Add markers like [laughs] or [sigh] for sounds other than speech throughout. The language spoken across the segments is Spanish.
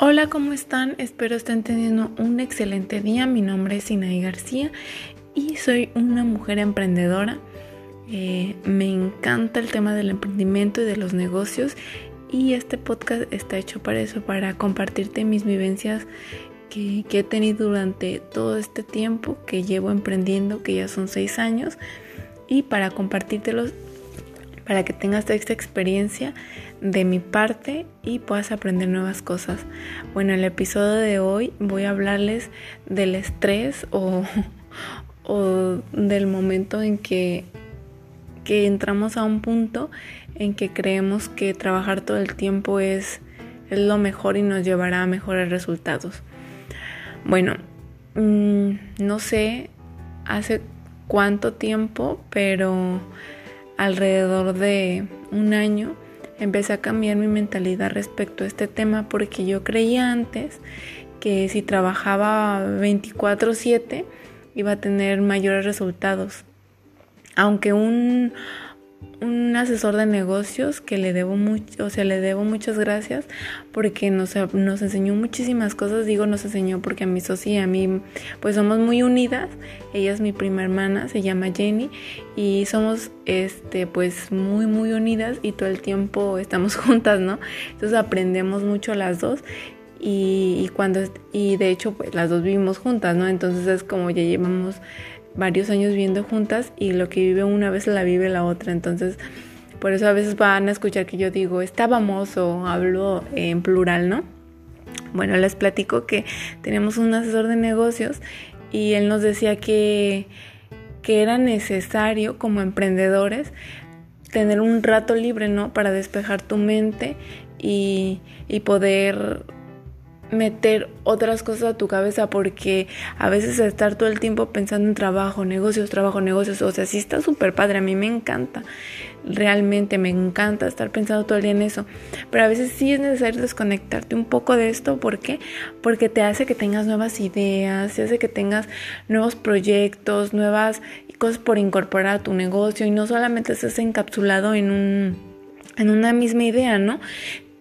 Hola, ¿cómo están? Espero estén teniendo un excelente día. Mi nombre es Inaí García y soy una mujer emprendedora. Eh, me encanta el tema del emprendimiento y de los negocios y este podcast está hecho para eso, para compartirte mis vivencias que, que he tenido durante todo este tiempo que llevo emprendiendo, que ya son seis años, y para compartírtelos para que tengas esta experiencia de mi parte y puedas aprender nuevas cosas. Bueno, en el episodio de hoy voy a hablarles del estrés [laughs] o, o del momento en que, que entramos a un punto en que creemos que trabajar todo el tiempo es, es lo mejor y nos llevará a mejores resultados. Bueno, mm, no sé hace cuánto tiempo, pero alrededor de un año empecé a cambiar mi mentalidad respecto a este tema porque yo creía antes que si trabajaba 24/7 iba a tener mayores resultados. Aunque un, un asesor de negocios que le debo mucho, o sea, le debo muchas gracias porque nos, nos enseñó muchísimas cosas, digo nos enseñó porque a mi socia, a mí, pues somos muy unidas, ella es mi prima hermana, se llama Jenny y somos, este, pues muy, muy unidas y todo el tiempo estamos [laughs] juntas, ¿no? Entonces aprendemos mucho las dos y, y cuando, y de hecho, pues las dos vivimos juntas, ¿no? Entonces es como ya llevamos varios años viviendo juntas y lo que vive una vez la vive la otra. Entonces, por eso a veces van a escuchar que yo digo estábamos o hablo en plural, ¿no? Bueno, les platico que tenemos un asesor de negocios y él nos decía que, que era necesario como emprendedores tener un rato libre, ¿no? Para despejar tu mente y, y poder meter otras cosas a tu cabeza porque a veces estar todo el tiempo pensando en trabajo, negocios, trabajo, negocios, o sea, sí está súper padre, a mí me encanta, realmente me encanta estar pensando todo el día en eso, pero a veces sí es necesario desconectarte un poco de esto, ¿por qué? Porque te hace que tengas nuevas ideas, te hace que tengas nuevos proyectos, nuevas cosas por incorporar a tu negocio y no solamente estés encapsulado en un en una misma idea, ¿no?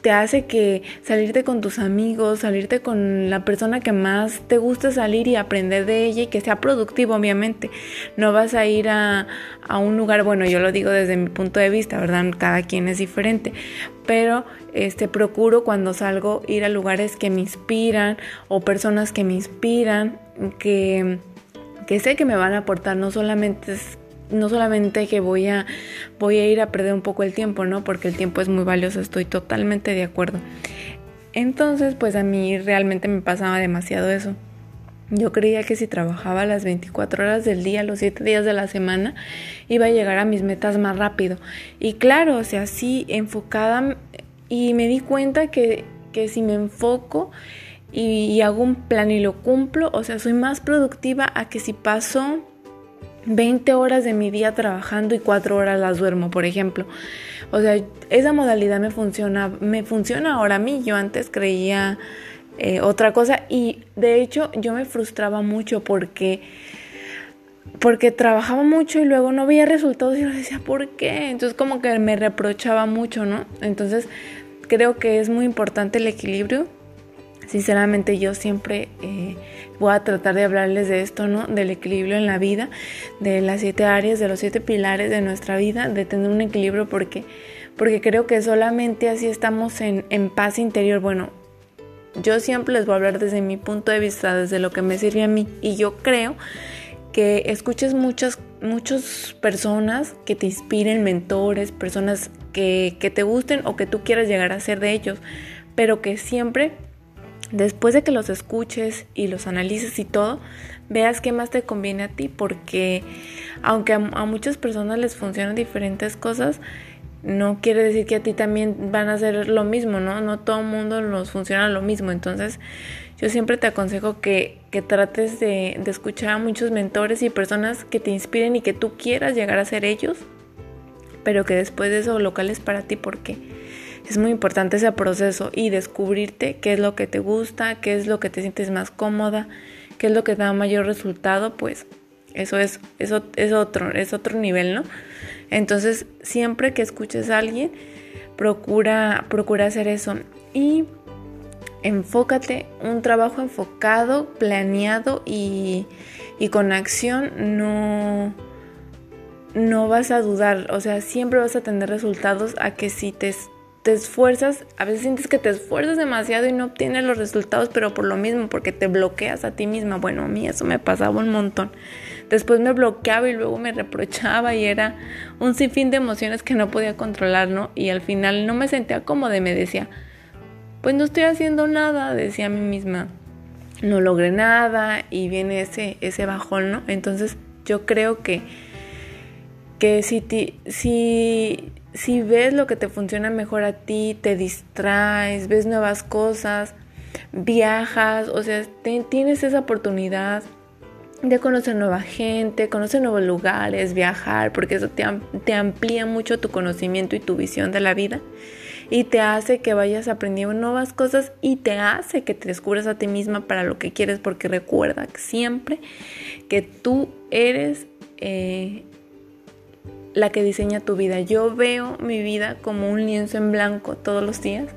Te hace que salirte con tus amigos, salirte con la persona que más te gusta salir y aprender de ella y que sea productivo, obviamente. No vas a ir a, a un lugar, bueno, yo lo digo desde mi punto de vista, ¿verdad? Cada quien es diferente, pero este procuro cuando salgo ir a lugares que me inspiran o personas que me inspiran, que que sé que me van a aportar no solamente no solamente que voy a, voy a ir a perder un poco el tiempo, ¿no? Porque el tiempo es muy valioso, estoy totalmente de acuerdo. Entonces, pues a mí realmente me pasaba demasiado eso. Yo creía que si trabajaba las 24 horas del día, los 7 días de la semana, iba a llegar a mis metas más rápido. Y claro, o sea, sí, enfocada, y me di cuenta que, que si me enfoco y, y hago un plan y lo cumplo, o sea, soy más productiva a que si paso 20 horas de mi día trabajando y 4 horas las duermo, por ejemplo. O sea, esa modalidad me funciona, me funciona ahora a mí. Yo antes creía eh, otra cosa y de hecho yo me frustraba mucho porque porque trabajaba mucho y luego no veía resultados y yo decía, ¿por qué? Entonces como que me reprochaba mucho, ¿no? Entonces creo que es muy importante el equilibrio Sinceramente yo siempre eh, voy a tratar de hablarles de esto, ¿no? Del equilibrio en la vida, de las siete áreas, de los siete pilares de nuestra vida, de tener un equilibrio porque, porque creo que solamente así estamos en, en paz interior. Bueno, yo siempre les voy a hablar desde mi punto de vista, desde lo que me sirve a mí. Y yo creo que escuches muchas, muchas personas que te inspiren, mentores, personas que, que te gusten o que tú quieras llegar a ser de ellos, pero que siempre después de que los escuches y los analices y todo, veas qué más te conviene a ti, porque aunque a, muchas personas les funcionan diferentes cosas, no quiere decir que a ti también van a hacer lo mismo, ¿no? No todo el mundo nos funciona lo mismo. Entonces, yo siempre te aconsejo que, que trates de, de, escuchar a muchos mentores y personas que te inspiren y que tú quieras llegar a ser ellos, pero que después de eso lo cales para ti, porque es muy importante ese proceso y descubrirte qué es lo que te gusta, qué es lo que te sientes más cómoda, qué es lo que da mayor resultado, pues eso es, eso es otro, es otro nivel, ¿no? Entonces, siempre que escuches a alguien, procura, procura hacer eso. Y enfócate, un trabajo enfocado, planeado y, y con acción no, no vas a dudar, o sea, siempre vas a tener resultados a que si te, te esfuerzas, a veces sientes que te esfuerzas demasiado y no obtienes los resultados, pero por lo mismo, porque te bloqueas a ti misma. Bueno, a mí eso me pasaba un montón. Después me bloqueaba y luego me reprochaba y era un sinfín de emociones que no podía controlar, ¿no? Y al final no me sentía cómoda y me decía, pues no estoy haciendo nada, decía a mí misma. No logré nada y viene ese, ese bajón, ¿no? Entonces yo creo que que si, si, si ves lo que te funciona mejor a ti, te distraes, ves nuevas cosas, viajas, o sea, tienes esa oportunidad de conocer nueva gente, conocer nuevos lugares, viajar, porque eso te, te, amplía mucho tu conocimiento y tu visión de la vida y te hace que vayas aprendiendo nuevas cosas y te hace que te descubras a ti misma para lo que quieres, porque recuerda siempre que tú eres eh, la que diseña tu vida. Yo veo mi vida como un lienzo en blanco todos los días,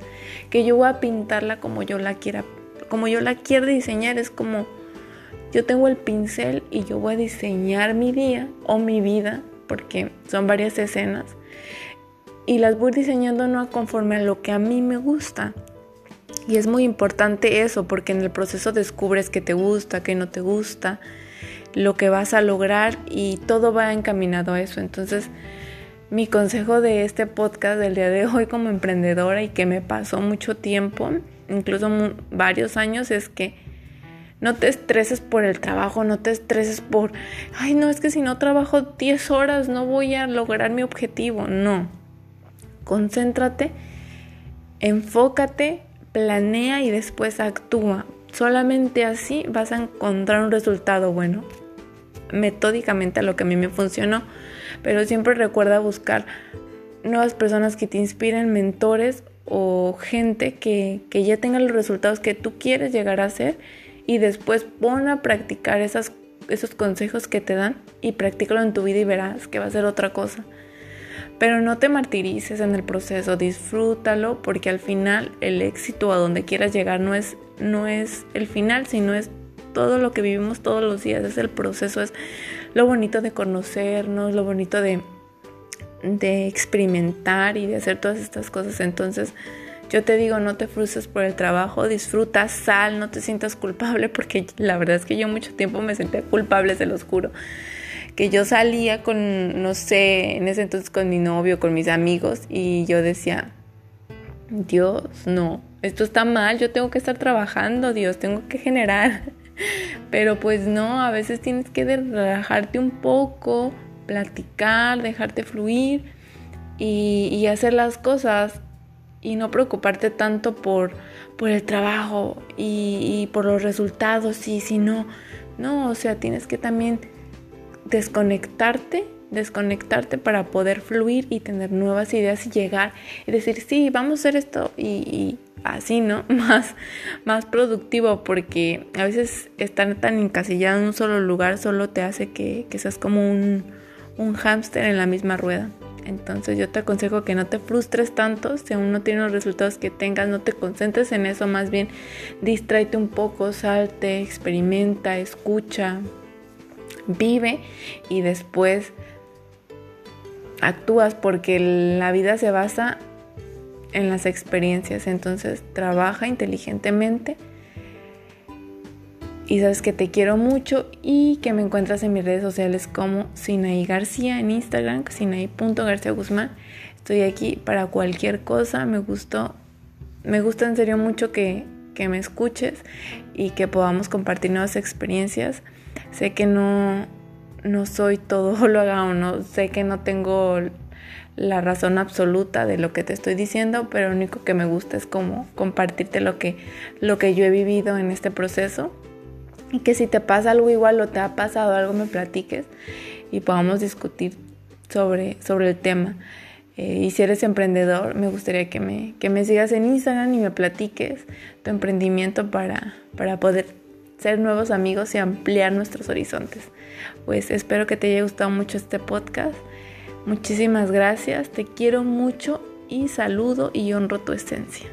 que yo voy a pintarla como yo la quiera, como yo la quiero diseñar, es como yo tengo el pincel y yo voy a diseñar mi día o mi vida, porque son varias escenas, y las voy diseñando no conforme a lo que a mí me gusta. Y es muy importante eso, porque en el proceso descubres que te gusta, que no te gusta, lo que vas a lograr y todo va encaminado a eso. Entonces, mi consejo de este podcast del día de hoy como emprendedora y que me pasó mucho tiempo, incluso varios años, es que no te estreses por el trabajo, no te estreses por, ay, no, es que si no trabajo 10 horas no voy a lograr mi objetivo. No, concéntrate, enfócate, planea y después actúa. Solamente así vas a encontrar un resultado bueno metódicamente a lo que a mí me funcionó, pero siempre recuerda buscar nuevas personas que te inspiren, mentores o gente que, ya tenga los resultados que tú quieres llegar a hacer y después pon a practicar esas, esos consejos que te dan y practícalo en tu vida y verás que va a ser otra cosa. Pero no te martirices en el proceso, disfrútalo porque al final el éxito a donde quieras llegar no es, no es el final, sino es todo lo que vivimos todos los días, es el proceso, es lo bonito de conocernos, lo bonito de, de experimentar y de hacer todas estas cosas. Entonces, yo te digo, no te frustres por el trabajo, disfruta, sal, no te sientas culpable, porque la verdad es que yo mucho tiempo me sentía culpable, se los juro. Que yo salía con, no sé, en ese entonces con mi novio, con mis amigos, y yo decía, Dios, no, esto está mal, yo tengo que estar trabajando, Dios, tengo que generar. Pero pues no, a veces tienes que relajarte un poco, platicar, dejarte fluir y, hacer las cosas y no preocuparte tanto por, por el trabajo y, por los resultados y si no, no, o sea, tienes que también desconectarte, desconectarte para poder fluir y tener nuevas ideas y llegar y decir, sí, vamos a hacer esto y así, ¿no? [laughs] Más, más productivo porque a veces estar tan encasillado en un solo lugar solo te hace que, seas como un, un hámster en la misma rueda. Entonces yo te aconsejo que no te frustres tanto si aún no tienes los resultados que tengas, no te concentres en eso, más bien distráete un poco, salte, experimenta, escucha, vive y después actúas porque la vida se basa en las experiencias. Entonces trabaja inteligentemente. Y sabes que te quiero mucho y que me encuentras en mis redes sociales como Sinaí García en Instagram, Sinaí.garcía Guzmán. Estoy aquí para cualquier cosa. Me gustó, me gusta en serio mucho que, que me escuches y que podamos compartir nuevas experiencias. Sé que no, no soy todo [laughs] lo haga o no, sé que no tengo la razón absoluta de lo que te estoy diciendo, pero lo único que me gusta es como compartirte lo que, lo que yo he vivido en este proceso y que si te pasa algo igual o te ha pasado algo me platiques y podamos discutir sobre, sobre el tema. Eh, y si eres emprendedor, me gustaría que me, que me sigas en Instagram y me platiques tu emprendimiento para, para poder ser nuevos amigos y ampliar nuestros horizontes. Pues espero que te haya gustado mucho este podcast. Muchísimas gracias, te quiero mucho y saludo y honro tu esencia.